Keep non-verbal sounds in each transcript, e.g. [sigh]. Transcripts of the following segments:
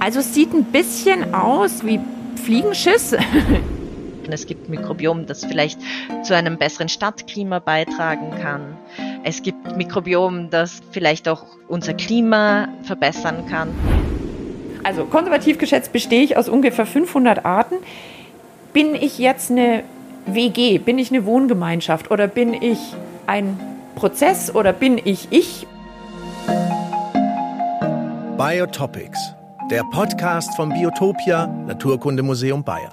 Also es sieht ein bisschen aus wie Fliegenschiss. Es gibt Mikrobiom, das vielleicht zu einem besseren Stadtklima beitragen kann. Es gibt Mikrobiom, das vielleicht auch unser Klima verbessern kann. Also konservativ geschätzt bestehe ich aus ungefähr 500 Arten. Bin ich jetzt eine WG? Bin ich eine Wohngemeinschaft? Oder bin ich ein Prozess? Oder bin ich ich? Biotopics, der Podcast vom Biotopia Naturkundemuseum Bayern.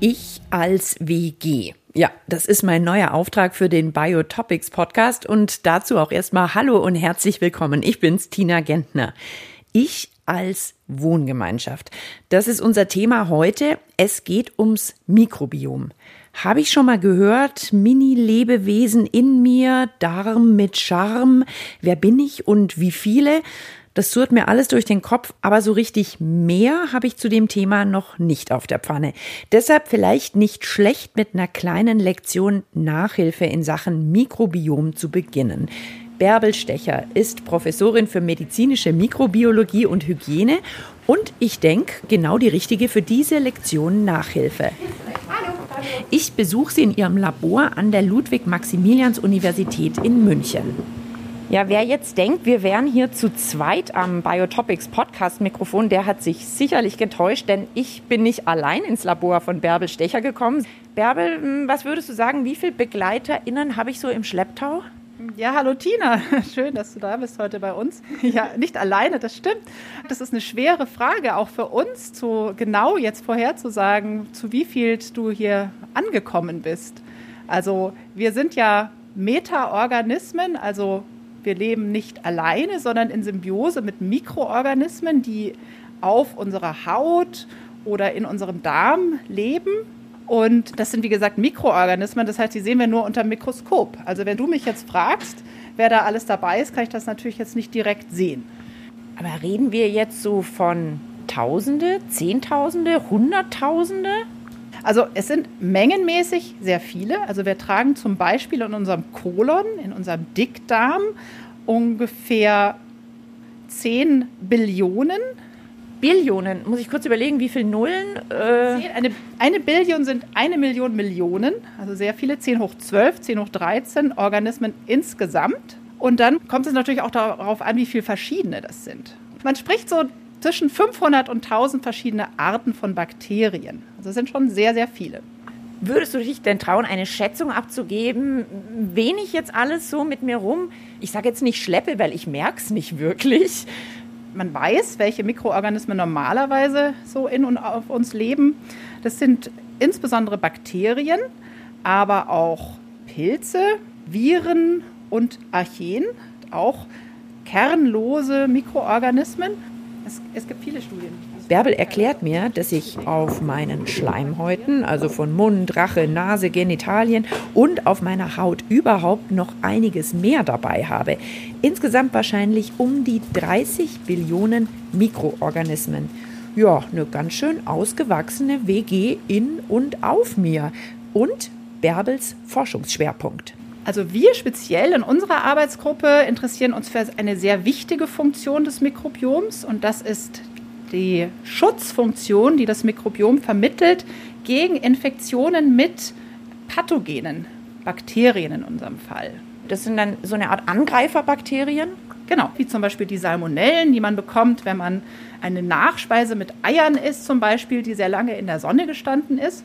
Ich als WG. Ja, das ist mein neuer Auftrag für den Biotopics Podcast und dazu auch erstmal Hallo und herzlich willkommen. Ich bin's, Tina Gentner. Ich als Wohngemeinschaft. Das ist unser Thema heute. Es geht ums Mikrobiom. Habe ich schon mal gehört, Mini-Lebewesen in mir, Darm mit Charme, wer bin ich und wie viele? Das surrt mir alles durch den Kopf, aber so richtig mehr habe ich zu dem Thema noch nicht auf der Pfanne. Deshalb vielleicht nicht schlecht mit einer kleinen Lektion Nachhilfe in Sachen Mikrobiom zu beginnen. Bärbel Stecher ist Professorin für medizinische Mikrobiologie und Hygiene und ich denke, genau die richtige für diese Lektion Nachhilfe. Ich besuche sie in ihrem Labor an der Ludwig-Maximilians-Universität in München. Ja, wer jetzt denkt, wir wären hier zu zweit am Biotopics Podcast-Mikrofon, der hat sich sicherlich getäuscht, denn ich bin nicht allein ins Labor von Bärbel Stecher gekommen. Bärbel, hm, was würdest du sagen, wie viele BegleiterInnen habe ich so im Schlepptau? Ja, hallo Tina. [laughs] Schön, dass du da bist heute bei uns. Ja, nicht alleine, das stimmt. Das ist eine schwere Frage, auch für uns, zu genau jetzt vorherzusagen, zu wie viel du hier angekommen bist. Also wir sind ja Metaorganismen, also wir leben nicht alleine, sondern in Symbiose mit Mikroorganismen, die auf unserer Haut oder in unserem Darm leben und das sind, wie gesagt, Mikroorganismen. Das heißt, die sehen wir nur unter dem Mikroskop. Also wenn du mich jetzt fragst, wer da alles dabei ist, kann ich das natürlich jetzt nicht direkt sehen. Aber reden wir jetzt so von Tausende, Zehntausende, Hunderttausende? Also es sind mengenmäßig sehr viele. Also wir tragen zum Beispiel in unserem Kolon, in unserem Dickdarm ungefähr 10 Billionen Billionen. Muss ich kurz überlegen, wie viele Nullen? Äh eine, eine Billion sind eine Million Millionen, also sehr viele, 10 hoch 12, 10 hoch 13 Organismen insgesamt. Und dann kommt es natürlich auch darauf an, wie viele verschiedene das sind. Man spricht so zwischen 500 und 1000 verschiedene Arten von Bakterien. Also das sind schon sehr, sehr viele. Würdest du dich denn trauen, eine Schätzung abzugeben, wen ich jetzt alles so mit mir rum, ich sage jetzt nicht schleppe, weil ich merke es nicht wirklich, man weiß, welche Mikroorganismen normalerweise so in und auf uns leben. Das sind insbesondere Bakterien, aber auch Pilze, Viren und Archeen, auch kernlose Mikroorganismen. Es, es gibt viele Studien. Bärbel erklärt mir, dass ich auf meinen Schleimhäuten, also von Mund, Rache, Nase, Genitalien und auf meiner Haut überhaupt noch einiges mehr dabei habe. Insgesamt wahrscheinlich um die 30 Billionen Mikroorganismen. Ja, eine ganz schön ausgewachsene WG in und auf mir. Und Bärbels Forschungsschwerpunkt. Also wir speziell in unserer Arbeitsgruppe interessieren uns für eine sehr wichtige Funktion des Mikrobioms und das ist die Schutzfunktion, die das Mikrobiom vermittelt gegen Infektionen mit Pathogenen, Bakterien in unserem Fall. Das sind dann so eine Art Angreiferbakterien? Genau, wie zum Beispiel die Salmonellen, die man bekommt, wenn man eine Nachspeise mit Eiern isst, zum Beispiel, die sehr lange in der Sonne gestanden ist.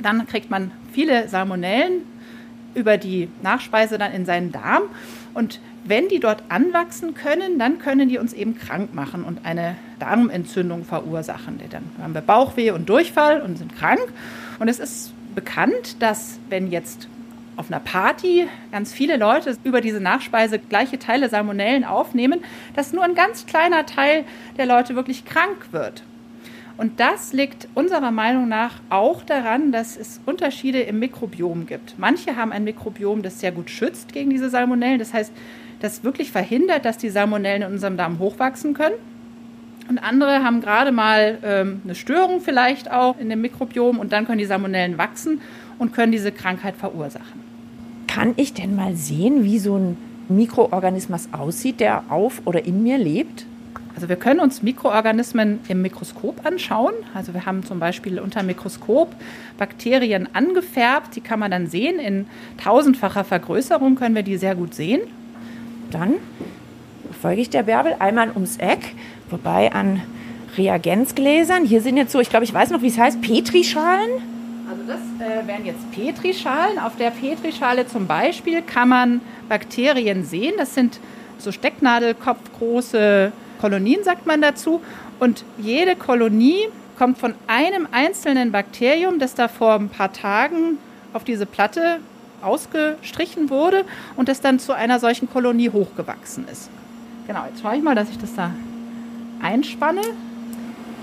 Dann kriegt man viele Salmonellen über die Nachspeise dann in seinen Darm. Und wenn die dort anwachsen können, dann können die uns eben krank machen und eine Darmentzündung verursachen. Dann haben wir Bauchweh und Durchfall und sind krank. Und es ist bekannt, dass wenn jetzt auf einer Party ganz viele Leute über diese Nachspeise gleiche Teile Salmonellen aufnehmen, dass nur ein ganz kleiner Teil der Leute wirklich krank wird. Und das liegt unserer Meinung nach auch daran, dass es Unterschiede im Mikrobiom gibt. Manche haben ein Mikrobiom, das sehr gut schützt gegen diese Salmonellen. Das heißt, das wirklich verhindert, dass die Salmonellen in unserem Darm hochwachsen können. Und andere haben gerade mal ähm, eine Störung vielleicht auch in dem Mikrobiom und dann können die Salmonellen wachsen und können diese Krankheit verursachen. Kann ich denn mal sehen, wie so ein Mikroorganismus aussieht, der auf oder in mir lebt? Also wir können uns Mikroorganismen im Mikroskop anschauen. Also wir haben zum Beispiel unter Mikroskop Bakterien angefärbt. Die kann man dann sehen. In tausendfacher Vergrößerung können wir die sehr gut sehen. Dann folge ich der Bärbel einmal ums Eck, vorbei an Reagenzgläsern. Hier sind jetzt so, ich glaube, ich weiß noch, wie es heißt, Petrischalen. Also das äh, wären jetzt Petrischalen. Auf der Petrischale zum Beispiel kann man Bakterien sehen. Das sind so Stecknadelkopfgroße Kolonien, sagt man dazu. Und jede Kolonie kommt von einem einzelnen Bakterium, das da vor ein paar Tagen auf diese Platte ausgestrichen wurde und das dann zu einer solchen Kolonie hochgewachsen ist. Genau, jetzt schaue ich mal, dass ich das da einspanne.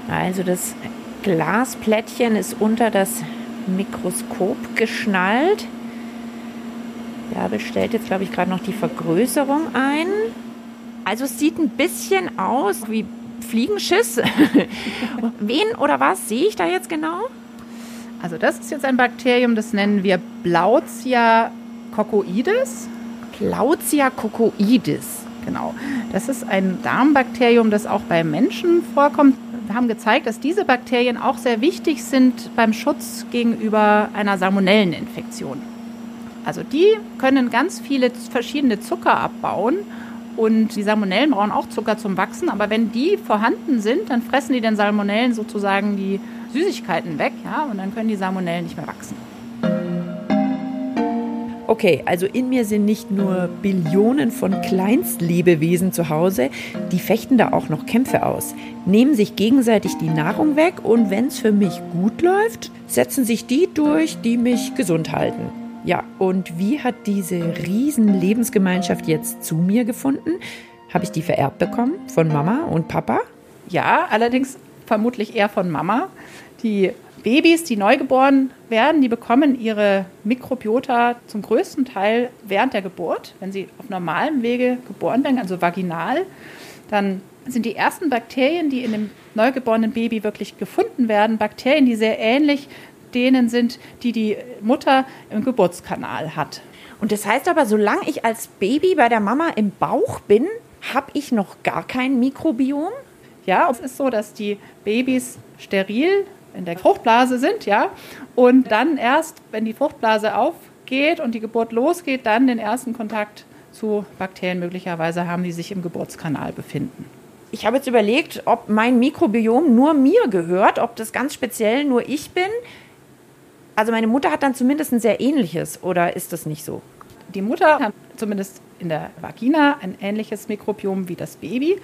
Also das Glasplättchen ist unter das Mikroskop geschnallt. Ja, bestellt jetzt, glaube ich, gerade noch die Vergrößerung ein. Also es sieht ein bisschen aus wie Fliegenschiss. [laughs] Wen oder was sehe ich da jetzt genau? Also das ist jetzt ein Bakterium, das nennen wir Blautia cocoides. Plautia cocoides. Genau. Das ist ein Darmbakterium, das auch bei Menschen vorkommt. Wir haben gezeigt, dass diese Bakterien auch sehr wichtig sind beim Schutz gegenüber einer Salmonelleninfektion. Also die können ganz viele verschiedene Zucker abbauen und die Salmonellen brauchen auch Zucker zum Wachsen, aber wenn die vorhanden sind, dann fressen die den Salmonellen sozusagen die Süßigkeiten weg, ja, und dann können die Salmonellen nicht mehr wachsen. Okay, also in mir sind nicht nur Billionen von Kleinstlebewesen zu Hause, die fechten da auch noch Kämpfe aus, nehmen sich gegenseitig die Nahrung weg und wenn es für mich gut läuft, setzen sich die durch, die mich gesund halten. Ja, und wie hat diese riesen Lebensgemeinschaft jetzt zu mir gefunden? Habe ich die vererbt bekommen von Mama und Papa? Ja, allerdings vermutlich eher von Mama. Die Babys, die neugeboren werden, die bekommen ihre Mikrobiota zum größten Teil während der Geburt, wenn sie auf normalem Wege geboren werden, also vaginal. Dann sind die ersten Bakterien, die in dem neugeborenen Baby wirklich gefunden werden, Bakterien, die sehr ähnlich denen sind, die die Mutter im Geburtskanal hat. Und das heißt aber, solange ich als Baby bei der Mama im Bauch bin, habe ich noch gar kein Mikrobiom? Ja, es ist so, dass die Babys steril in der Fruchtblase sind, ja, und dann erst, wenn die Fruchtblase aufgeht und die Geburt losgeht, dann den ersten Kontakt zu Bakterien möglicherweise haben, die sich im Geburtskanal befinden. Ich habe jetzt überlegt, ob mein Mikrobiom nur mir gehört, ob das ganz speziell nur ich bin. Also meine Mutter hat dann zumindest ein sehr ähnliches, oder ist das nicht so? Die Mutter hat zumindest in der Vagina ein ähnliches Mikrobiom wie das Baby.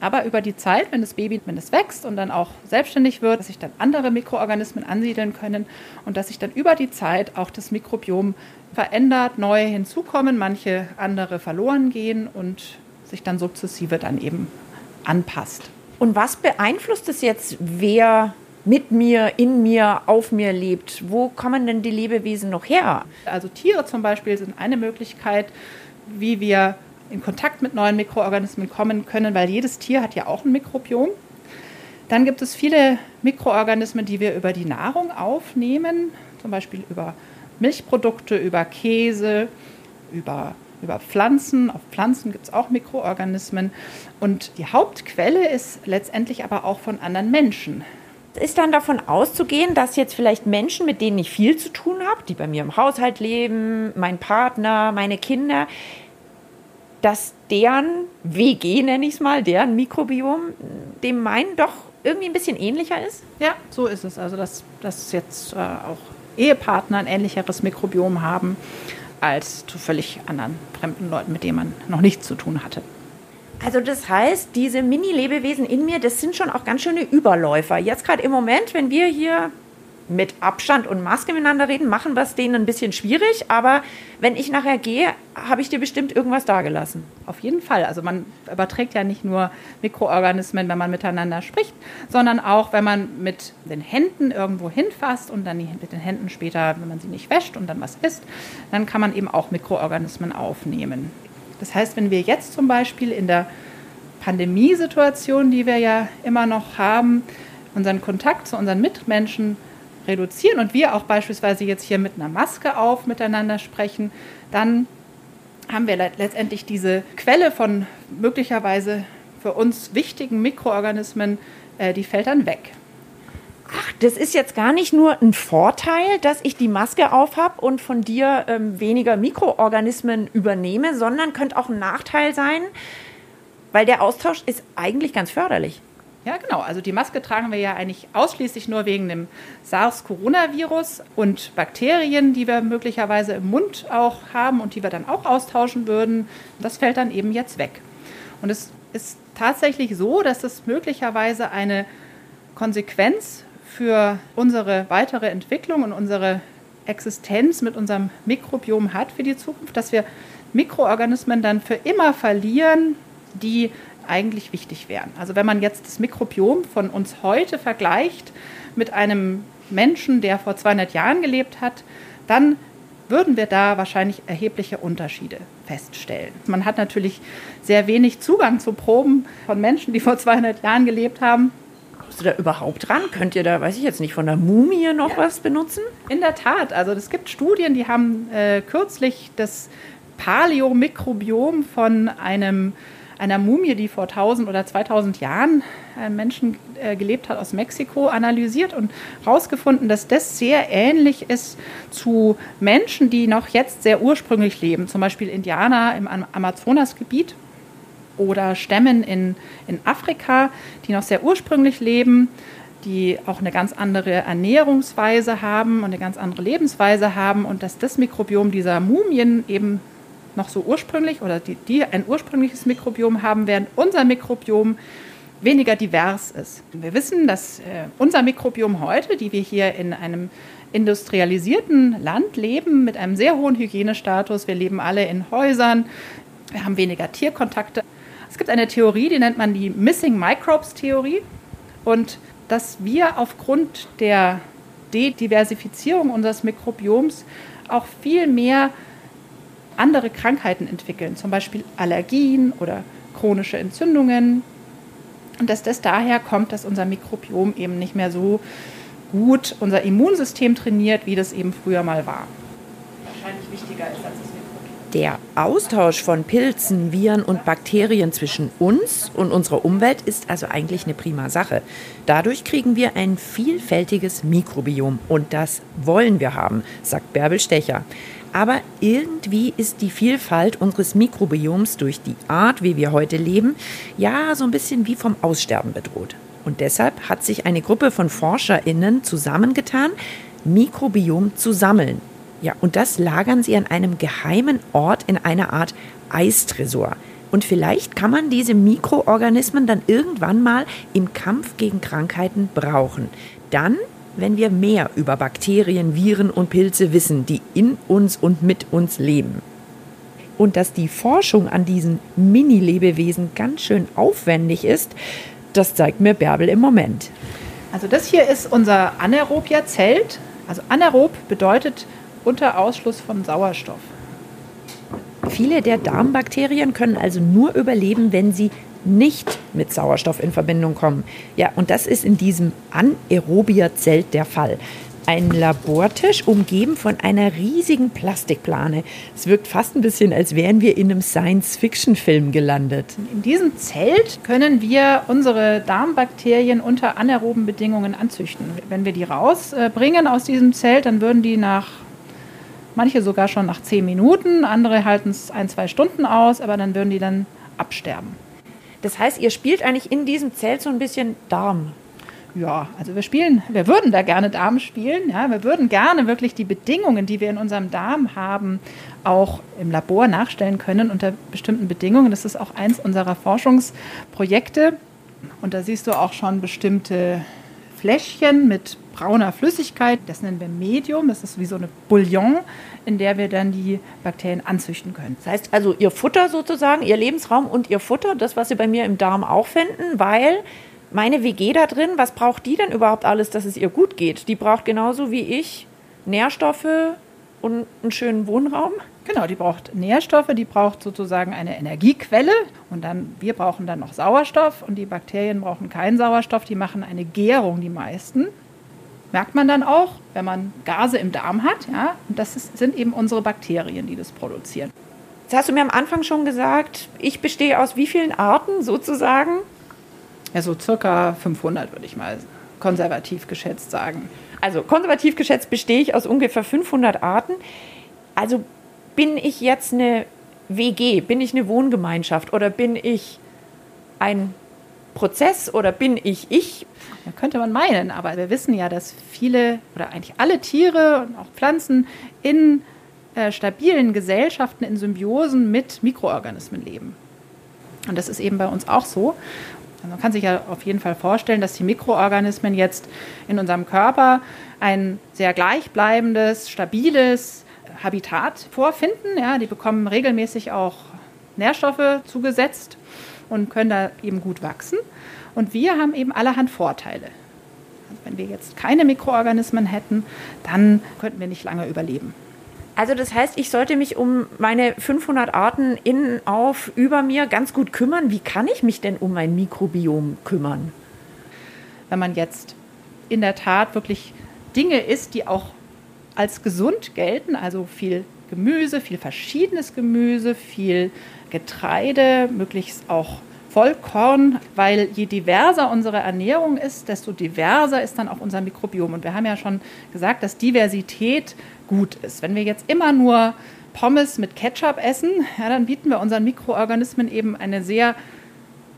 Aber über die Zeit, wenn das Baby, wenn es wächst und dann auch selbstständig wird, dass sich dann andere Mikroorganismen ansiedeln können und dass sich dann über die Zeit auch das Mikrobiom verändert, neue hinzukommen, manche andere verloren gehen und sich dann sukzessive dann eben anpasst. Und was beeinflusst es jetzt, wer mit mir, in mir, auf mir lebt? Wo kommen denn die Lebewesen noch her? Also Tiere zum Beispiel sind eine Möglichkeit, wie wir in Kontakt mit neuen Mikroorganismen kommen können, weil jedes Tier hat ja auch ein Mikrobiom. Dann gibt es viele Mikroorganismen, die wir über die Nahrung aufnehmen, zum Beispiel über Milchprodukte, über Käse, über, über Pflanzen. Auf Pflanzen gibt es auch Mikroorganismen. Und die Hauptquelle ist letztendlich aber auch von anderen Menschen. Ist dann davon auszugehen, dass jetzt vielleicht Menschen, mit denen ich viel zu tun habe, die bei mir im Haushalt leben, mein Partner, meine Kinder, dass deren WG, nenne ich es mal, deren Mikrobiom dem meinen doch irgendwie ein bisschen ähnlicher ist? Ja, so ist es. Also, dass, dass jetzt äh, auch Ehepartner ein ähnlicheres Mikrobiom haben als zu völlig anderen fremden Leuten, mit denen man noch nichts zu tun hatte. Also das heißt, diese Mini-Lebewesen in mir, das sind schon auch ganz schöne Überläufer. Jetzt gerade im Moment, wenn wir hier mit Abstand und Maske miteinander reden, machen wir es denen ein bisschen schwierig. Aber wenn ich nachher gehe, habe ich dir bestimmt irgendwas dagelassen. Auf jeden Fall. Also man überträgt ja nicht nur Mikroorganismen, wenn man miteinander spricht, sondern auch, wenn man mit den Händen irgendwo hinfasst und dann mit den Händen später, wenn man sie nicht wäscht und dann was isst, dann kann man eben auch Mikroorganismen aufnehmen. Das heißt, wenn wir jetzt zum Beispiel in der Pandemiesituation, die wir ja immer noch haben, unseren Kontakt zu unseren Mitmenschen reduzieren und wir auch beispielsweise jetzt hier mit einer Maske auf miteinander sprechen, dann haben wir letztendlich diese Quelle von möglicherweise für uns wichtigen Mikroorganismen, äh, die fällt dann weg. Ach, das ist jetzt gar nicht nur ein Vorteil, dass ich die Maske auf habe und von dir ähm, weniger Mikroorganismen übernehme, sondern könnte auch ein Nachteil sein, weil der Austausch ist eigentlich ganz förderlich. Ja, genau. Also die Maske tragen wir ja eigentlich ausschließlich nur wegen dem SARS-Coronavirus und Bakterien, die wir möglicherweise im Mund auch haben und die wir dann auch austauschen würden. Das fällt dann eben jetzt weg. Und es ist tatsächlich so, dass es möglicherweise eine Konsequenz für unsere weitere Entwicklung und unsere Existenz mit unserem Mikrobiom hat für die Zukunft, dass wir Mikroorganismen dann für immer verlieren, die eigentlich wichtig wären. Also wenn man jetzt das Mikrobiom von uns heute vergleicht mit einem Menschen, der vor 200 Jahren gelebt hat, dann würden wir da wahrscheinlich erhebliche Unterschiede feststellen. Man hat natürlich sehr wenig Zugang zu Proben von Menschen, die vor 200 Jahren gelebt haben. Kommst du da überhaupt dran? Könnt ihr da, weiß ich jetzt nicht, von der Mumie noch ja. was benutzen? In der Tat. Also es gibt Studien, die haben äh, kürzlich das Paläomikrobiom von einem einer Mumie, die vor 1000 oder 2000 Jahren äh, Menschen äh, gelebt hat aus Mexiko, analysiert und herausgefunden, dass das sehr ähnlich ist zu Menschen, die noch jetzt sehr ursprünglich leben, zum Beispiel Indianer im Amazonasgebiet oder Stämmen in, in Afrika, die noch sehr ursprünglich leben die auch eine ganz andere Ernährungsweise haben und eine ganz andere Lebensweise haben und dass das Mikrobiom dieser Mumien eben noch so ursprünglich oder die, die ein ursprüngliches Mikrobiom haben, während unser Mikrobiom weniger divers ist. Wir wissen, dass äh, unser Mikrobiom heute, die wir hier in einem industrialisierten Land leben, mit einem sehr hohen Hygienestatus, wir leben alle in Häusern, wir haben weniger Tierkontakte. Es gibt eine Theorie, die nennt man die Missing Microbes Theorie und dass wir aufgrund der Dediversifizierung unseres Mikrobioms auch viel mehr andere Krankheiten entwickeln, zum Beispiel Allergien oder chronische Entzündungen. Und dass das daher kommt, dass unser Mikrobiom eben nicht mehr so gut unser Immunsystem trainiert, wie das eben früher mal war. Wahrscheinlich wichtiger ist als. Der Austausch von Pilzen, Viren und Bakterien zwischen uns und unserer Umwelt ist also eigentlich eine prima Sache. Dadurch kriegen wir ein vielfältiges Mikrobiom und das wollen wir haben, sagt Bärbel Stecher. Aber irgendwie ist die Vielfalt unseres Mikrobioms durch die Art, wie wir heute leben, ja so ein bisschen wie vom Aussterben bedroht. Und deshalb hat sich eine Gruppe von ForscherInnen zusammengetan, Mikrobiom zu sammeln. Ja, und das lagern sie an einem geheimen Ort in einer Art Eistresor. Und vielleicht kann man diese Mikroorganismen dann irgendwann mal im Kampf gegen Krankheiten brauchen. Dann wenn wir mehr über Bakterien, Viren und Pilze wissen, die in uns und mit uns leben. Und dass die Forschung an diesen Mini-Lebewesen ganz schön aufwendig ist, das zeigt mir Bärbel im Moment. Also das hier ist unser Anaerobia-Zelt. Also anaerob bedeutet unter Ausschluss von Sauerstoff. Viele der Darmbakterien können also nur überleben, wenn sie nicht mit Sauerstoff in Verbindung kommen. Ja, und das ist in diesem Anaerobia-Zelt der Fall. Ein Labortisch umgeben von einer riesigen Plastikplane. Es wirkt fast ein bisschen, als wären wir in einem Science-Fiction-Film gelandet. In diesem Zelt können wir unsere Darmbakterien unter anaeroben Bedingungen anzüchten. Wenn wir die rausbringen aus diesem Zelt, dann würden die nach manche sogar schon nach zehn Minuten, andere halten es ein, zwei Stunden aus, aber dann würden die dann absterben. Das heißt, ihr spielt eigentlich in diesem Zelt so ein bisschen Darm. Ja, also wir spielen, wir würden da gerne Darm spielen. Ja, wir würden gerne wirklich die Bedingungen, die wir in unserem Darm haben, auch im Labor nachstellen können unter bestimmten Bedingungen. Das ist auch eins unserer Forschungsprojekte. Und da siehst du auch schon bestimmte Fläschchen mit brauner Flüssigkeit. Das nennen wir Medium. Das ist wie so eine Bouillon, in der wir dann die Bakterien anzüchten können. Das heißt also, ihr Futter sozusagen, ihr Lebensraum und ihr Futter, das, was sie bei mir im Darm auch finden, weil meine WG da drin, was braucht die denn überhaupt alles, dass es ihr gut geht? Die braucht genauso wie ich Nährstoffe und einen schönen Wohnraum. Genau, die braucht Nährstoffe, die braucht sozusagen eine Energiequelle und dann wir brauchen dann noch Sauerstoff und die Bakterien brauchen keinen Sauerstoff, die machen eine Gärung die meisten merkt man dann auch, wenn man Gase im Darm hat. Ja, und das ist, sind eben unsere Bakterien, die das produzieren. Jetzt hast du mir am Anfang schon gesagt, ich bestehe aus wie vielen Arten sozusagen? Ja, so circa 500 würde ich mal konservativ geschätzt sagen. Also konservativ geschätzt bestehe ich aus ungefähr 500 Arten. Also bin ich jetzt eine WG, bin ich eine Wohngemeinschaft oder bin ich ein Prozess oder bin ich ich? Ja, könnte man meinen, aber wir wissen ja, dass viele oder eigentlich alle Tiere und auch Pflanzen in äh, stabilen Gesellschaften, in Symbiosen mit Mikroorganismen leben. Und das ist eben bei uns auch so. Also man kann sich ja auf jeden Fall vorstellen, dass die Mikroorganismen jetzt in unserem Körper ein sehr gleichbleibendes, stabiles Habitat vorfinden. Ja, die bekommen regelmäßig auch Nährstoffe zugesetzt und können da eben gut wachsen. Und wir haben eben allerhand Vorteile. Also wenn wir jetzt keine Mikroorganismen hätten, dann könnten wir nicht lange überleben. Also das heißt, ich sollte mich um meine 500 Arten innen auf über mir ganz gut kümmern. Wie kann ich mich denn um mein Mikrobiom kümmern? Wenn man jetzt in der Tat wirklich Dinge isst, die auch als gesund gelten, also viel Gemüse, viel verschiedenes Gemüse, viel Getreide, möglichst auch Vollkorn, weil je diverser unsere Ernährung ist, desto diverser ist dann auch unser Mikrobiom. Und wir haben ja schon gesagt, dass Diversität gut ist. Wenn wir jetzt immer nur Pommes mit Ketchup essen, ja, dann bieten wir unseren Mikroorganismen eben eine sehr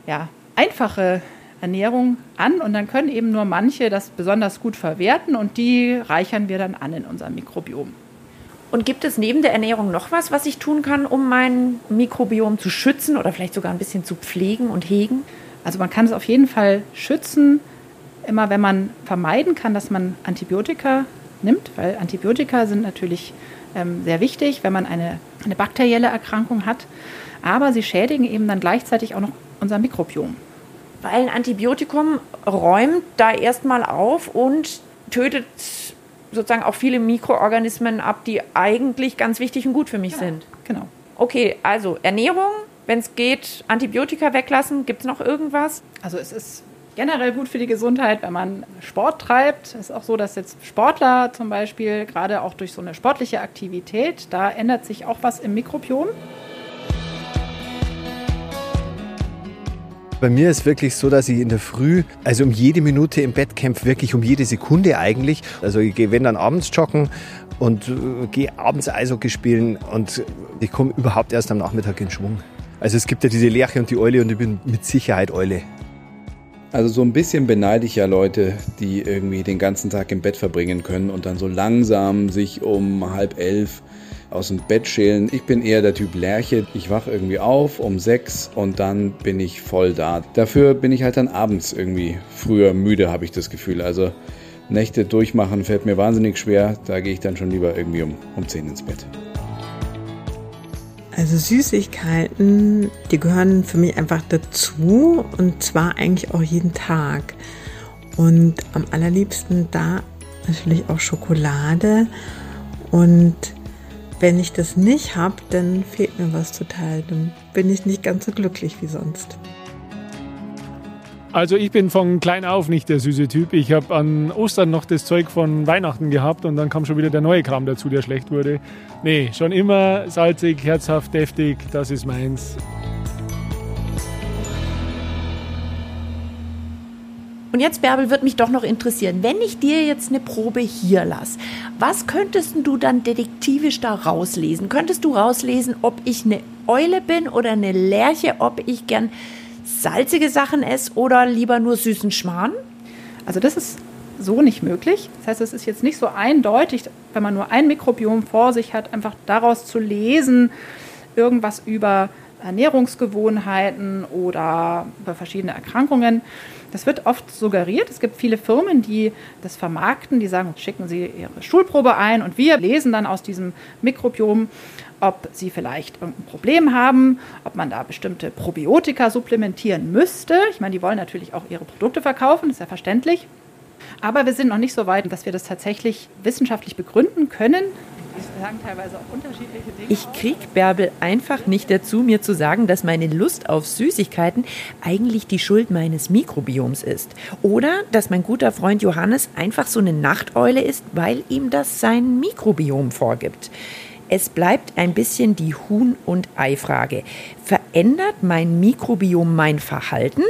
ja, einfache Ernährung an und dann können eben nur manche das besonders gut verwerten und die reichern wir dann an in unserem Mikrobiom. Und gibt es neben der Ernährung noch was, was ich tun kann, um mein Mikrobiom zu schützen oder vielleicht sogar ein bisschen zu pflegen und hegen? Also man kann es auf jeden Fall schützen, immer wenn man vermeiden kann, dass man Antibiotika nimmt, weil Antibiotika sind natürlich ähm, sehr wichtig, wenn man eine, eine bakterielle Erkrankung hat. Aber sie schädigen eben dann gleichzeitig auch noch unser Mikrobiom. Weil ein Antibiotikum räumt da erstmal auf und tötet sozusagen auch viele Mikroorganismen ab, die eigentlich ganz wichtig und gut für mich ja, sind. Genau. Okay, also Ernährung, wenn es geht, Antibiotika weglassen. Gibt es noch irgendwas? Also es ist generell gut für die Gesundheit, wenn man Sport treibt. Es ist auch so, dass jetzt Sportler zum Beispiel, gerade auch durch so eine sportliche Aktivität, da ändert sich auch was im Mikrobiom. Bei mir ist wirklich so, dass ich in der Früh, also um jede Minute im Bett kämpfe, wirklich um jede Sekunde eigentlich. Also ich gehe, wenn dann abends joggen und äh, gehe abends Eishockey spielen und ich komme überhaupt erst am Nachmittag in Schwung. Also es gibt ja diese Lerche und die Eule und ich bin mit Sicherheit Eule. Also so ein bisschen beneide ich ja Leute, die irgendwie den ganzen Tag im Bett verbringen können und dann so langsam sich um halb elf aus dem Bett schälen. Ich bin eher der Typ Lerche. Ich wache irgendwie auf um sechs und dann bin ich voll da. Dafür bin ich halt dann abends irgendwie früher müde, habe ich das Gefühl. Also Nächte durchmachen fällt mir wahnsinnig schwer. Da gehe ich dann schon lieber irgendwie um, um 10 ins Bett. Also Süßigkeiten, die gehören für mich einfach dazu und zwar eigentlich auch jeden Tag. Und am allerliebsten da natürlich auch Schokolade und wenn ich das nicht habe, dann fehlt mir was total. Dann bin ich nicht ganz so glücklich wie sonst. Also ich bin von klein auf nicht der süße Typ. Ich habe an Ostern noch das Zeug von Weihnachten gehabt und dann kam schon wieder der neue Kram dazu, der schlecht wurde. Nee, schon immer salzig, herzhaft, deftig, das ist meins. Und jetzt, Bärbel, wird mich doch noch interessieren, wenn ich dir jetzt eine Probe hier lasse, was könntest du dann detektivisch da rauslesen? Könntest du rauslesen, ob ich eine Eule bin oder eine Lerche, ob ich gern salzige Sachen esse oder lieber nur süßen Schmarrn? Also das ist so nicht möglich. Das heißt, es ist jetzt nicht so eindeutig, wenn man nur ein Mikrobiom vor sich hat, einfach daraus zu lesen, irgendwas über Ernährungsgewohnheiten oder über verschiedene Erkrankungen. Das wird oft suggeriert. Es gibt viele Firmen, die das vermarkten, die sagen, schicken Sie Ihre Schulprobe ein und wir lesen dann aus diesem Mikrobiom, ob Sie vielleicht irgendein Problem haben, ob man da bestimmte Probiotika supplementieren müsste. Ich meine, die wollen natürlich auch ihre Produkte verkaufen, ist ja verständlich. Aber wir sind noch nicht so weit, dass wir das tatsächlich wissenschaftlich begründen können sagen teilweise auch unterschiedliche Dinge. Ich krieg Bärbel einfach nicht dazu, mir zu sagen, dass meine Lust auf Süßigkeiten eigentlich die Schuld meines Mikrobioms ist. Oder dass mein guter Freund Johannes einfach so eine Nachteule ist, weil ihm das sein Mikrobiom vorgibt. Es bleibt ein bisschen die Huhn- und Ei-Frage. Verändert mein Mikrobiom mein Verhalten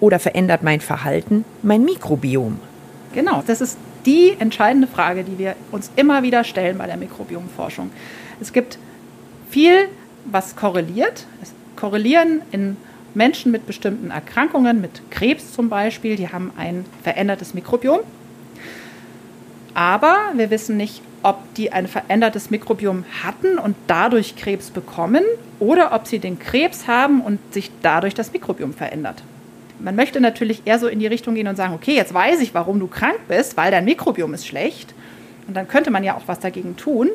oder verändert mein Verhalten mein Mikrobiom? Genau, das ist die entscheidende Frage, die wir uns immer wieder stellen bei der Mikrobiomforschung. Es gibt viel, was korreliert. Es korrelieren in Menschen mit bestimmten Erkrankungen, mit Krebs zum Beispiel, die haben ein verändertes Mikrobiom. Aber wir wissen nicht, ob die ein verändertes Mikrobiom hatten und dadurch Krebs bekommen oder ob sie den Krebs haben und sich dadurch das Mikrobiom verändert. Man möchte natürlich eher so in die Richtung gehen und sagen, okay, jetzt weiß ich, warum du krank bist, weil dein Mikrobiom ist schlecht. Und dann könnte man ja auch was dagegen tun.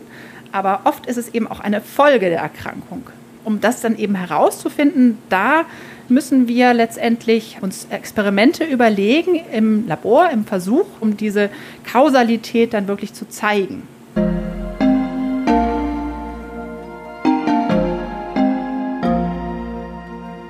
Aber oft ist es eben auch eine Folge der Erkrankung. Um das dann eben herauszufinden, da müssen wir letztendlich uns Experimente überlegen im Labor, im Versuch, um diese Kausalität dann wirklich zu zeigen.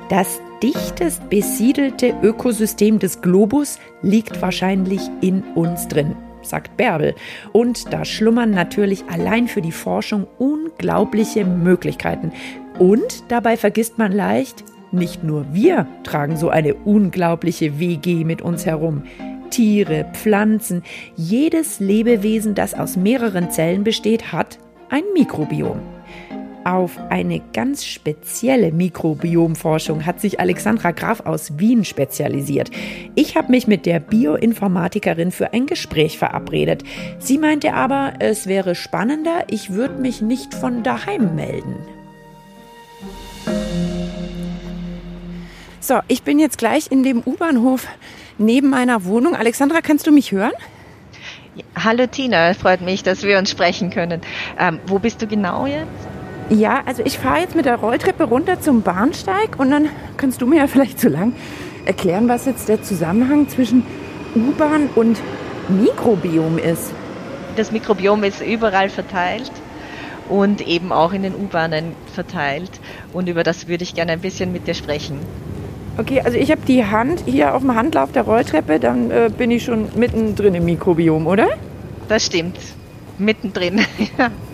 Das dichtest besiedelte Ökosystem des Globus liegt wahrscheinlich in uns drin, sagt Bärbel. Und da schlummern natürlich allein für die Forschung unglaubliche Möglichkeiten. Und dabei vergisst man leicht, nicht nur wir tragen so eine unglaubliche WG mit uns herum. Tiere, Pflanzen, jedes Lebewesen, das aus mehreren Zellen besteht, hat ein Mikrobiom. Auf eine ganz spezielle Mikrobiomforschung hat sich Alexandra Graf aus Wien spezialisiert. Ich habe mich mit der Bioinformatikerin für ein Gespräch verabredet. Sie meinte aber, es wäre spannender, ich würde mich nicht von daheim melden. So, ich bin jetzt gleich in dem U-Bahnhof neben meiner Wohnung. Alexandra, kannst du mich hören? Hallo Tina, freut mich, dass wir uns sprechen können. Ähm, wo bist du genau jetzt? Ja, also ich fahre jetzt mit der Rolltreppe runter zum Bahnsteig und dann kannst du mir ja vielleicht so lang erklären, was jetzt der Zusammenhang zwischen U-Bahn und Mikrobiom ist. Das Mikrobiom ist überall verteilt und eben auch in den U-Bahnen verteilt. Und über das würde ich gerne ein bisschen mit dir sprechen. Okay, also ich habe die Hand hier auf dem Handlauf der Rolltreppe, dann äh, bin ich schon mittendrin im Mikrobiom, oder? Das stimmt. Mittendrin. [laughs]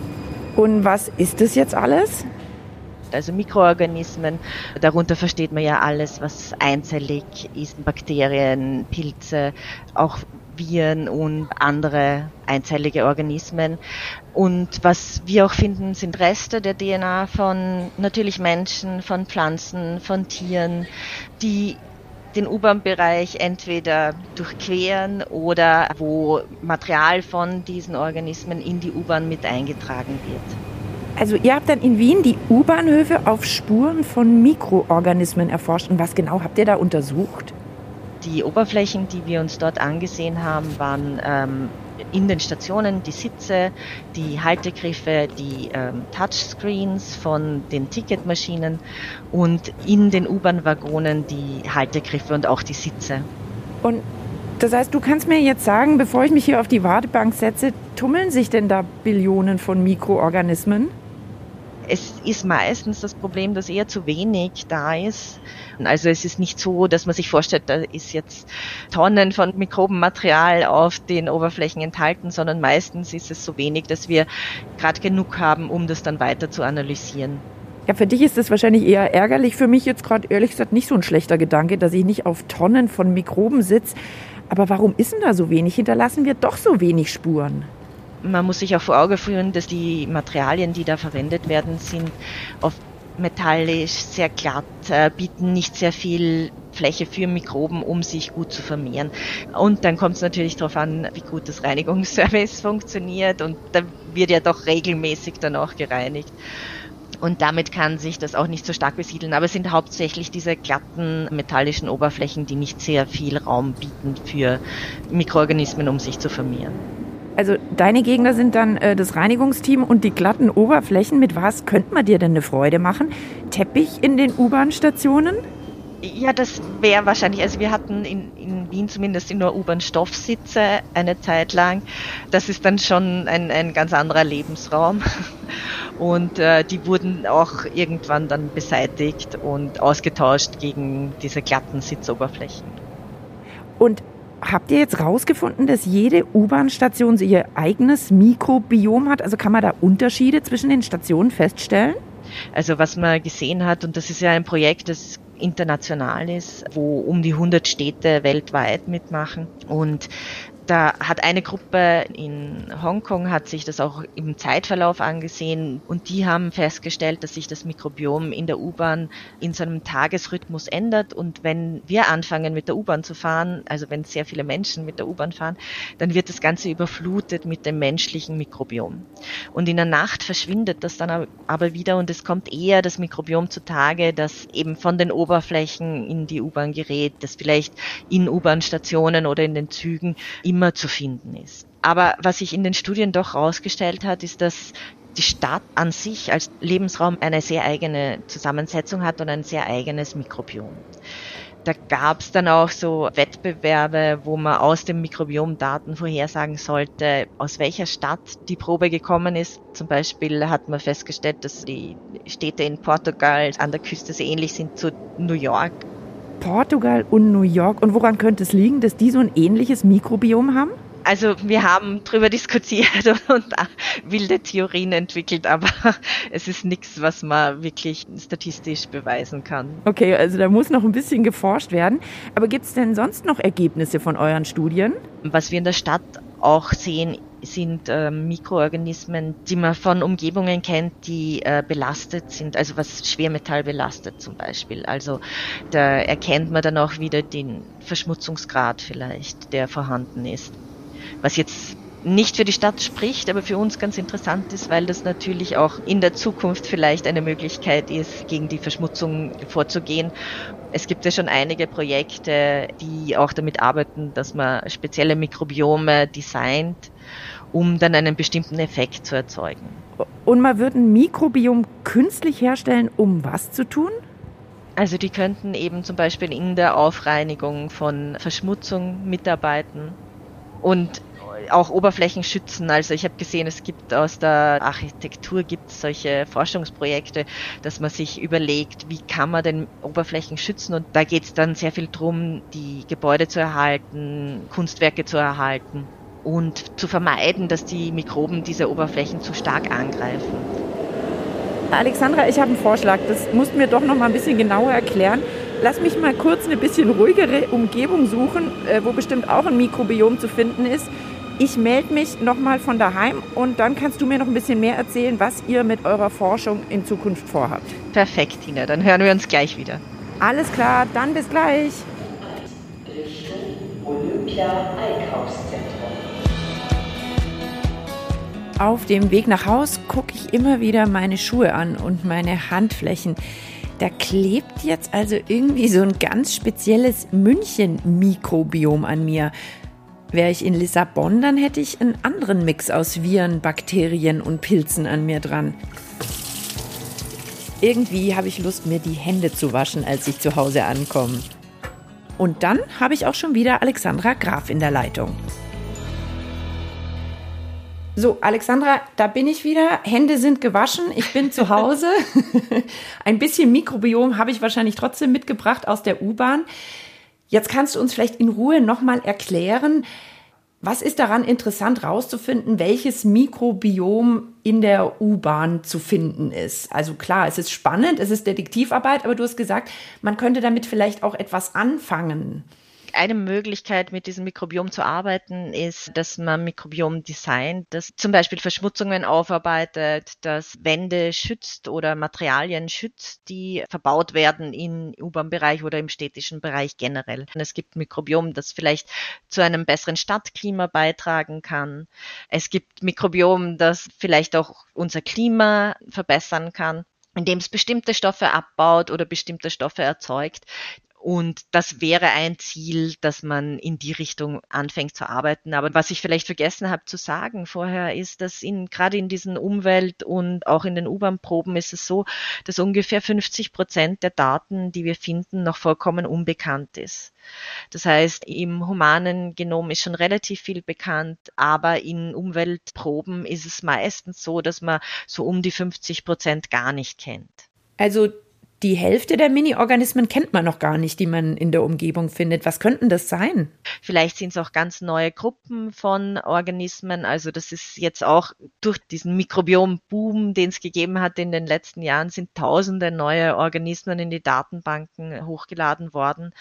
Und was ist das jetzt alles? Also Mikroorganismen, darunter versteht man ja alles, was einzellig ist, Bakterien, Pilze, auch Viren und andere einzellige Organismen. Und was wir auch finden, sind Reste der DNA von natürlich Menschen, von Pflanzen, von Tieren, die den U-Bahn-Bereich entweder durchqueren oder wo Material von diesen Organismen in die U-Bahn mit eingetragen wird. Also ihr habt dann in Wien die U-Bahnhöfe auf Spuren von Mikroorganismen erforscht. Und was genau habt ihr da untersucht? Die Oberflächen, die wir uns dort angesehen haben, waren ähm, in den Stationen die Sitze, die Haltegriffe, die ähm, Touchscreens von den Ticketmaschinen und in den U-Bahn-Waggonen die Haltegriffe und auch die Sitze. Und das heißt, du kannst mir jetzt sagen, bevor ich mich hier auf die Wartebank setze, tummeln sich denn da Billionen von Mikroorganismen? Es ist meistens das Problem, dass eher zu wenig da ist. Also es ist nicht so, dass man sich vorstellt, da ist jetzt Tonnen von Mikrobenmaterial auf den Oberflächen enthalten, sondern meistens ist es so wenig, dass wir gerade genug haben, um das dann weiter zu analysieren. Ja, für dich ist das wahrscheinlich eher ärgerlich. Für mich jetzt gerade ehrlich gesagt nicht so ein schlechter Gedanke, dass ich nicht auf Tonnen von Mikroben sitze. Aber warum ist denn da so wenig? Hinterlassen wir doch so wenig Spuren? Man muss sich auch vor Augen führen, dass die Materialien, die da verwendet werden, sind oft metallisch, sehr glatt, äh, bieten nicht sehr viel Fläche für Mikroben, um sich gut zu vermehren. Und dann kommt es natürlich darauf an, wie gut das Reinigungsservice [laughs] funktioniert und da wird ja doch regelmäßig dann auch gereinigt. Und damit kann sich das auch nicht so stark besiedeln. Aber es sind hauptsächlich diese glatten metallischen Oberflächen, die nicht sehr viel Raum bieten für Mikroorganismen, um sich zu vermehren. Also deine Gegner sind dann äh, das Reinigungsteam und die glatten Oberflächen. Mit was könnte man dir denn eine Freude machen? Teppich in den U-Bahn-Stationen? Ja, das wäre wahrscheinlich, also wir hatten in, in Wien zumindest nur U-Bahn-Stoffsitze eine Zeit lang. Das ist dann schon ein, ein ganz anderer Lebensraum. [laughs] Und äh, die wurden auch irgendwann dann beseitigt und ausgetauscht gegen diese glatten Sitzoberflächen. Habt ihr jetzt rausgefunden, dass jede U-Bahn-Station ihr eigenes Mikrobiom hat? Also kann man da Unterschiede zwischen den Stationen feststellen? Also was man gesehen hat, und das ist ja ein Projekt, das international ist, wo um die 100 Städte weltweit mitmachen. Und da hat eine Gruppe in Hongkong hat sich das auch im Zeitverlauf angesehen und die haben festgestellt, dass sich das Mikrobiom in der U-Bahn in so einem Tagesrhythmus ändert und wenn wir anfangen mit der U-Bahn zu fahren, also wenn sehr viele Menschen mit der U-Bahn fahren, dann wird das Ganze überflutet mit dem menschlichen Mikrobiom. Und in der Nacht verschwindet das dann aber wieder und es kommt eher das Mikrobiom zutage, das eben von den Oberflächen in die U-Bahn gerät, das vielleicht in U-Bahn-Stationen oder in den Zügen immer zu finden ist. Aber was sich in den Studien doch herausgestellt hat, ist, dass die Stadt an sich als Lebensraum eine sehr eigene Zusammensetzung hat und ein sehr eigenes Mikrobiom. Da gab es dann auch so Wettbewerbe, wo man aus dem Mikrobiom Daten vorhersagen sollte, aus welcher Stadt die Probe gekommen ist. Zum Beispiel hat man festgestellt, dass die Städte in Portugal an der Küste sehr ähnlich sind zu New York. Portugal und New York. Und woran könnte es liegen, dass die so ein ähnliches Mikrobiom haben? Also wir haben darüber diskutiert [laughs] und wilde Theorien entwickelt, aber [laughs] es ist nichts, was man wirklich statistisch beweisen kann. Okay, also da muss noch ein bisschen geforscht werden. Aber gibt es denn sonst noch Ergebnisse von euren Studien? Was wir in der Stadt auch sehen, sind äh, Mikroorganismen, die man von Umgebungen kennt, die äh, belastet sind, also was Schwermetall belastet zum Beispiel. Also da erkennt man dann auch wieder den Verschmutzungsgrad vielleicht, der vorhanden ist. Was jetzt nicht für die Stadt spricht, aber für uns ganz interessant ist, weil das natürlich auch in der Zukunft vielleicht eine Möglichkeit ist, gegen die Verschmutzung vorzugehen. Es gibt ja schon einige Projekte, die auch damit arbeiten, dass man spezielle Mikrobiome designt, um dann einen bestimmten Effekt zu erzeugen. Und man würde ein Mikrobiom künstlich herstellen, um was zu tun? Also die könnten eben zum Beispiel in der Aufreinigung von Verschmutzung mitarbeiten und auch Oberflächen schützen. Also ich habe gesehen, es gibt aus der Architektur gibt es solche Forschungsprojekte, dass man sich überlegt, wie kann man denn Oberflächen schützen und da geht es dann sehr viel drum, die Gebäude zu erhalten, Kunstwerke zu erhalten und zu vermeiden, dass die Mikroben diese Oberflächen zu stark angreifen. Alexandra, ich habe einen Vorschlag. Das musst du mir doch noch mal ein bisschen genauer erklären. Lass mich mal kurz eine bisschen ruhigere Umgebung suchen, äh, wo bestimmt auch ein Mikrobiom zu finden ist. Ich melde mich nochmal von daheim und dann kannst du mir noch ein bisschen mehr erzählen, was ihr mit eurer Forschung in Zukunft vorhabt. Perfekt, Tina. Dann hören wir uns gleich wieder. Alles klar, dann bis gleich. Auf dem Weg nach Haus gucke ich immer wieder meine Schuhe an und meine Handflächen. Da klebt jetzt also irgendwie so ein ganz spezielles München-Mikrobiom an mir. Wäre ich in Lissabon, dann hätte ich einen anderen Mix aus Viren, Bakterien und Pilzen an mir dran. Irgendwie habe ich Lust, mir die Hände zu waschen, als ich zu Hause ankomme. Und dann habe ich auch schon wieder Alexandra Graf in der Leitung. So, Alexandra, da bin ich wieder. Hände sind gewaschen. Ich bin zu Hause. [laughs] Ein bisschen Mikrobiom habe ich wahrscheinlich trotzdem mitgebracht aus der U-Bahn. Jetzt kannst du uns vielleicht in Ruhe nochmal erklären, was ist daran interessant herauszufinden, welches Mikrobiom in der U-Bahn zu finden ist? Also klar, es ist spannend, es ist Detektivarbeit, aber du hast gesagt, man könnte damit vielleicht auch etwas anfangen. Eine Möglichkeit, mit diesem Mikrobiom zu arbeiten, ist, dass man Mikrobiom designt, das zum Beispiel Verschmutzungen aufarbeitet, das Wände schützt oder Materialien schützt, die verbaut werden im U-Bahn-Bereich oder im städtischen Bereich generell. Und es gibt Mikrobiom, das vielleicht zu einem besseren Stadtklima beitragen kann. Es gibt Mikrobiom, das vielleicht auch unser Klima verbessern kann indem es bestimmte Stoffe abbaut oder bestimmte Stoffe erzeugt, und das wäre ein Ziel, dass man in die Richtung anfängt zu arbeiten. Aber was ich vielleicht vergessen habe zu sagen vorher, ist, dass in, gerade in diesen Umwelt- und auch in den U-Bahn-Proben ist es so, dass ungefähr 50 Prozent der Daten, die wir finden, noch vollkommen unbekannt ist. Das heißt, im humanen Genom ist schon relativ viel bekannt, aber in Umweltproben ist es meistens so, dass man so um die 50 Prozent gar nicht kennt. Also die Hälfte der Mini-Organismen kennt man noch gar nicht, die man in der Umgebung findet. Was könnten das sein? Vielleicht sind es auch ganz neue Gruppen von Organismen. Also das ist jetzt auch durch diesen Mikrobiom-Boom, den es gegeben hat in den letzten Jahren, sind tausende neue Organismen in die Datenbanken hochgeladen worden,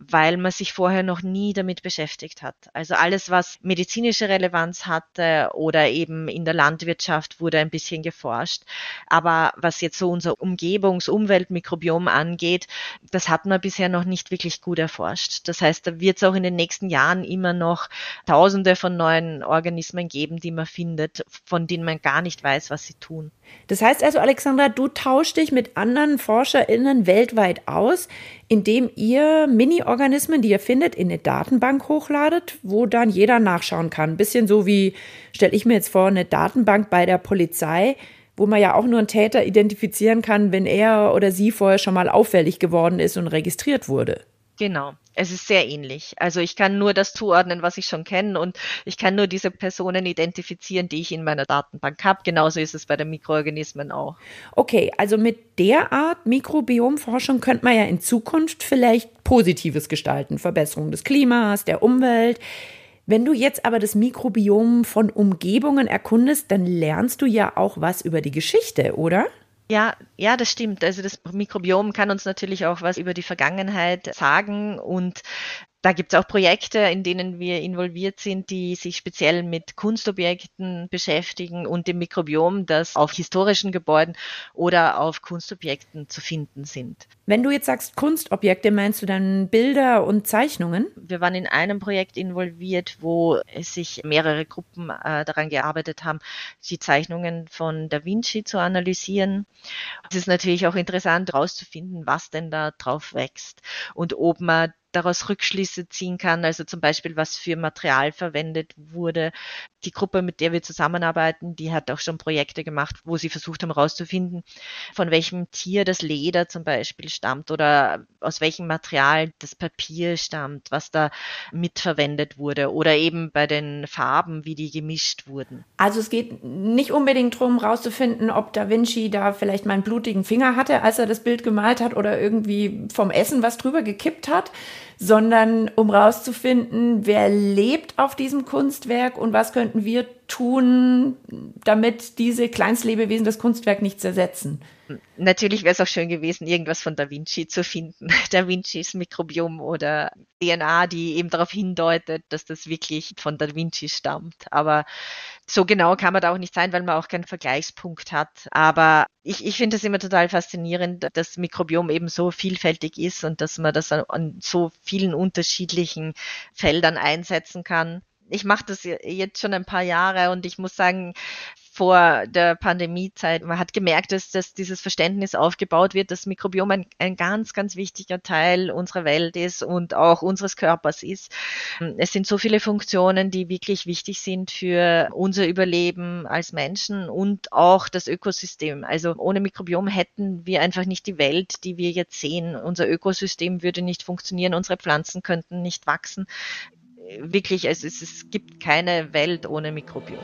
weil man sich vorher noch nie damit beschäftigt hat. Also alles, was medizinische Relevanz hatte oder eben in der Landwirtschaft wurde ein bisschen geforscht. Aber was jetzt so unser Umgebungs-, Umweltmikrobiom angeht, das hat man bisher noch nicht wirklich gut erforscht. Das heißt, da wird es auch in den nächsten Jahren immer noch Tausende von neuen Organismen geben, die man findet, von denen man gar nicht weiß, was sie tun. Das heißt also, Alexandra, du tauschst dich mit anderen ForscherInnen weltweit aus, indem ihr Mini-Organismen, die ihr findet, in eine Datenbank hochladet, wo dann jeder nachschauen kann. Ein bisschen so wie, stelle ich mir jetzt vor, eine Datenbank bei der Polizei, wo man ja auch nur einen Täter identifizieren kann, wenn er oder sie vorher schon mal auffällig geworden ist und registriert wurde. Genau. Es ist sehr ähnlich. Also ich kann nur das zuordnen, was ich schon kenne und ich kann nur diese Personen identifizieren, die ich in meiner Datenbank habe. Genauso ist es bei den Mikroorganismen auch. Okay, also mit der Art Mikrobiomforschung könnte man ja in Zukunft vielleicht Positives gestalten. Verbesserung des Klimas, der Umwelt. Wenn du jetzt aber das Mikrobiom von Umgebungen erkundest, dann lernst du ja auch was über die Geschichte, oder? Ja, ja, das stimmt. Also das Mikrobiom kann uns natürlich auch was über die Vergangenheit sagen und da gibt es auch Projekte, in denen wir involviert sind, die sich speziell mit Kunstobjekten beschäftigen und dem Mikrobiom, das auf historischen Gebäuden oder auf Kunstobjekten zu finden sind. Wenn du jetzt sagst Kunstobjekte, meinst du dann Bilder und Zeichnungen? Wir waren in einem Projekt involviert, wo sich mehrere Gruppen äh, daran gearbeitet haben, die Zeichnungen von Da Vinci zu analysieren. Es ist natürlich auch interessant herauszufinden, was denn da drauf wächst und ob man daraus Rückschlüsse ziehen kann, also zum Beispiel, was für Material verwendet wurde. Die Gruppe, mit der wir zusammenarbeiten, die hat auch schon Projekte gemacht, wo sie versucht haben herauszufinden, von welchem Tier das Leder zum Beispiel stammt oder aus welchem Material das Papier stammt, was da mitverwendet wurde oder eben bei den Farben, wie die gemischt wurden. Also es geht nicht unbedingt darum, herauszufinden, ob Da Vinci da vielleicht mal einen blutigen Finger hatte, als er das Bild gemalt hat oder irgendwie vom Essen was drüber gekippt hat, sondern um rauszufinden, wer lebt auf diesem Kunstwerk und was könnten wir tun, damit diese Kleinstlebewesen das Kunstwerk nicht zersetzen. Natürlich wäre es auch schön gewesen, irgendwas von Da Vinci zu finden. [laughs] Da Vincis Mikrobiom oder DNA, die eben darauf hindeutet, dass das wirklich von Da Vinci stammt. Aber so genau kann man da auch nicht sein, weil man auch keinen Vergleichspunkt hat. Aber ich, ich finde es immer total faszinierend, dass das Mikrobiom eben so vielfältig ist und dass man das an so vielen unterschiedlichen Feldern einsetzen kann ich mache das jetzt schon ein paar Jahre und ich muss sagen, vor der Pandemiezeit, man hat gemerkt, dass, dass dieses Verständnis aufgebaut wird, dass Mikrobiom ein, ein ganz, ganz wichtiger Teil unserer Welt ist und auch unseres Körpers ist. Es sind so viele Funktionen, die wirklich wichtig sind für unser Überleben als Menschen und auch das Ökosystem. Also ohne Mikrobiom hätten wir einfach nicht die Welt, die wir jetzt sehen. Unser Ökosystem würde nicht funktionieren, unsere Pflanzen könnten nicht wachsen. Wirklich, es, es, es gibt keine Welt ohne Mikrobiom.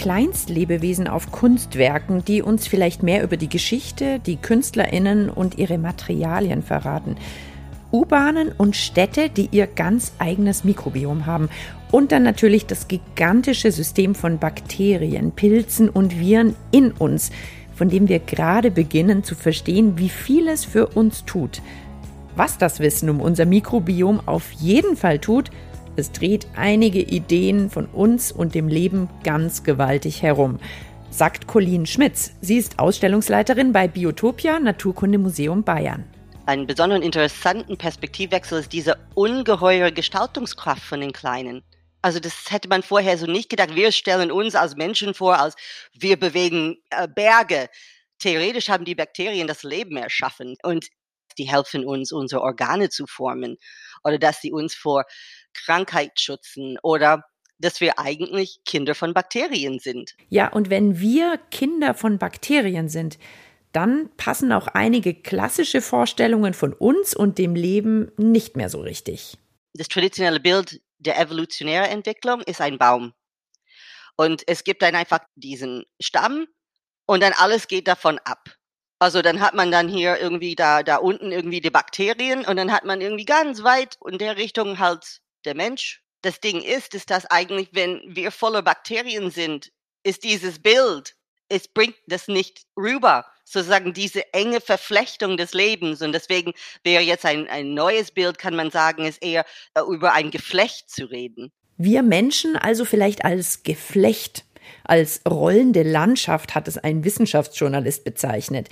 Kleinstlebewesen auf Kunstwerken, die uns vielleicht mehr über die Geschichte, die Künstlerinnen und ihre Materialien verraten. U-Bahnen und Städte, die ihr ganz eigenes Mikrobiom haben. Und dann natürlich das gigantische System von Bakterien, Pilzen und Viren in uns, von dem wir gerade beginnen zu verstehen, wie viel es für uns tut. Was das Wissen um unser Mikrobiom auf jeden Fall tut, es dreht einige Ideen von uns und dem Leben ganz gewaltig herum, sagt Colleen Schmitz. Sie ist Ausstellungsleiterin bei Biotopia Naturkundemuseum Bayern. Einen besonderen interessanten Perspektivwechsel ist diese ungeheure Gestaltungskraft von den Kleinen. Also das hätte man vorher so nicht gedacht. Wir stellen uns als Menschen vor, als wir bewegen äh, Berge. Theoretisch haben die Bakterien das Leben erschaffen und die helfen uns, unsere Organe zu formen oder dass sie uns vor Krankheit schützen oder dass wir eigentlich Kinder von Bakterien sind. Ja, und wenn wir Kinder von Bakterien sind, dann passen auch einige klassische Vorstellungen von uns und dem Leben nicht mehr so richtig. Das traditionelle Bild der evolutionären Entwicklung ist ein Baum. Und es gibt dann einfach diesen Stamm und dann alles geht davon ab. Also dann hat man dann hier irgendwie da, da unten irgendwie die Bakterien und dann hat man irgendwie ganz weit in der Richtung halt der Mensch. Das Ding ist, ist das eigentlich, wenn wir voller Bakterien sind, ist dieses Bild, es bringt das nicht rüber, sozusagen diese enge Verflechtung des Lebens. Und deswegen wäre jetzt ein, ein neues Bild, kann man sagen, ist eher äh, über ein Geflecht zu reden. Wir Menschen also vielleicht als Geflecht. Als rollende Landschaft hat es ein Wissenschaftsjournalist bezeichnet.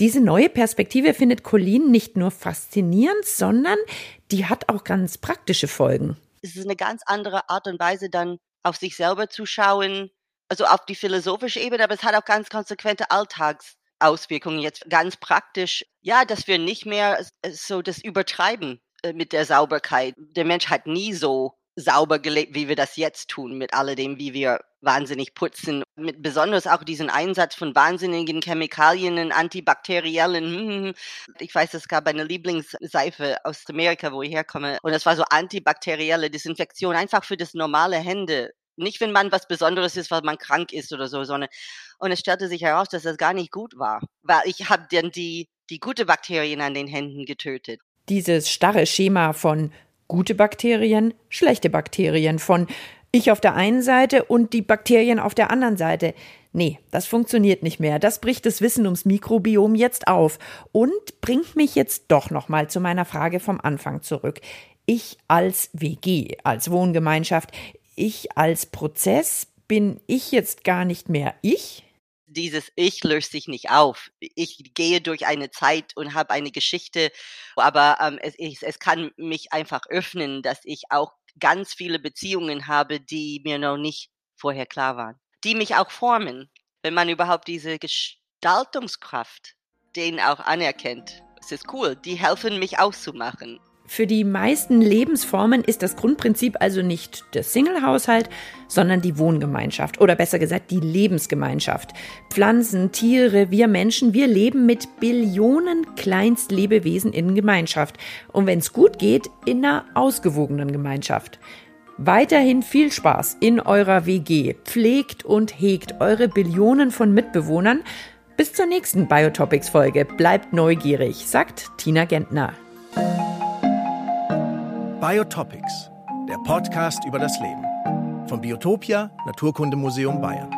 Diese neue Perspektive findet Colleen nicht nur faszinierend, sondern die hat auch ganz praktische Folgen. Es ist eine ganz andere Art und Weise, dann auf sich selber zu schauen, also auf die philosophische Ebene, aber es hat auch ganz konsequente Alltagsauswirkungen jetzt ganz praktisch. Ja, dass wir nicht mehr so das übertreiben äh, mit der Sauberkeit. Der Mensch hat nie so sauber gelebt, wie wir das jetzt tun, mit alledem, wie wir wahnsinnig putzen, mit besonders auch diesen Einsatz von wahnsinnigen Chemikalien, antibakteriellen. Hm, hm, hm. Ich weiß, es gab eine Lieblingsseife aus Amerika, wo ich herkomme, und das war so antibakterielle Desinfektion, einfach für das normale Hände nicht, wenn man was Besonderes ist, weil man krank ist oder so, sondern und es stellte sich heraus, dass das gar nicht gut war, weil ich habe dann die die gute Bakterien an den Händen getötet. Dieses starre Schema von gute Bakterien, schlechte Bakterien, von ich auf der einen Seite und die Bakterien auf der anderen Seite. Nee, das funktioniert nicht mehr. Das bricht das Wissen ums Mikrobiom jetzt auf und bringt mich jetzt doch nochmal zu meiner Frage vom Anfang zurück. Ich als WG, als Wohngemeinschaft, ich als Prozess, bin ich jetzt gar nicht mehr ich? Dieses Ich löst sich nicht auf. Ich gehe durch eine Zeit und habe eine Geschichte, aber ähm, es, ich, es kann mich einfach öffnen, dass ich auch ganz viele Beziehungen habe, die mir noch nicht vorher klar waren, die mich auch formen, wenn man überhaupt diese Gestaltungskraft denen auch anerkennt. Es ist cool, die helfen mich auszumachen. Für die meisten Lebensformen ist das Grundprinzip also nicht der Single-Haushalt, sondern die Wohngemeinschaft oder besser gesagt die Lebensgemeinschaft. Pflanzen, Tiere, wir Menschen, wir leben mit Billionen Kleinstlebewesen in Gemeinschaft und wenn es gut geht, in einer ausgewogenen Gemeinschaft. Weiterhin viel Spaß in eurer WG. Pflegt und hegt eure Billionen von Mitbewohnern. Bis zur nächsten Biotopics-Folge. Bleibt neugierig, sagt Tina Gentner. Biotopics, der Podcast über das Leben. Vom Biotopia Naturkundemuseum Bayern.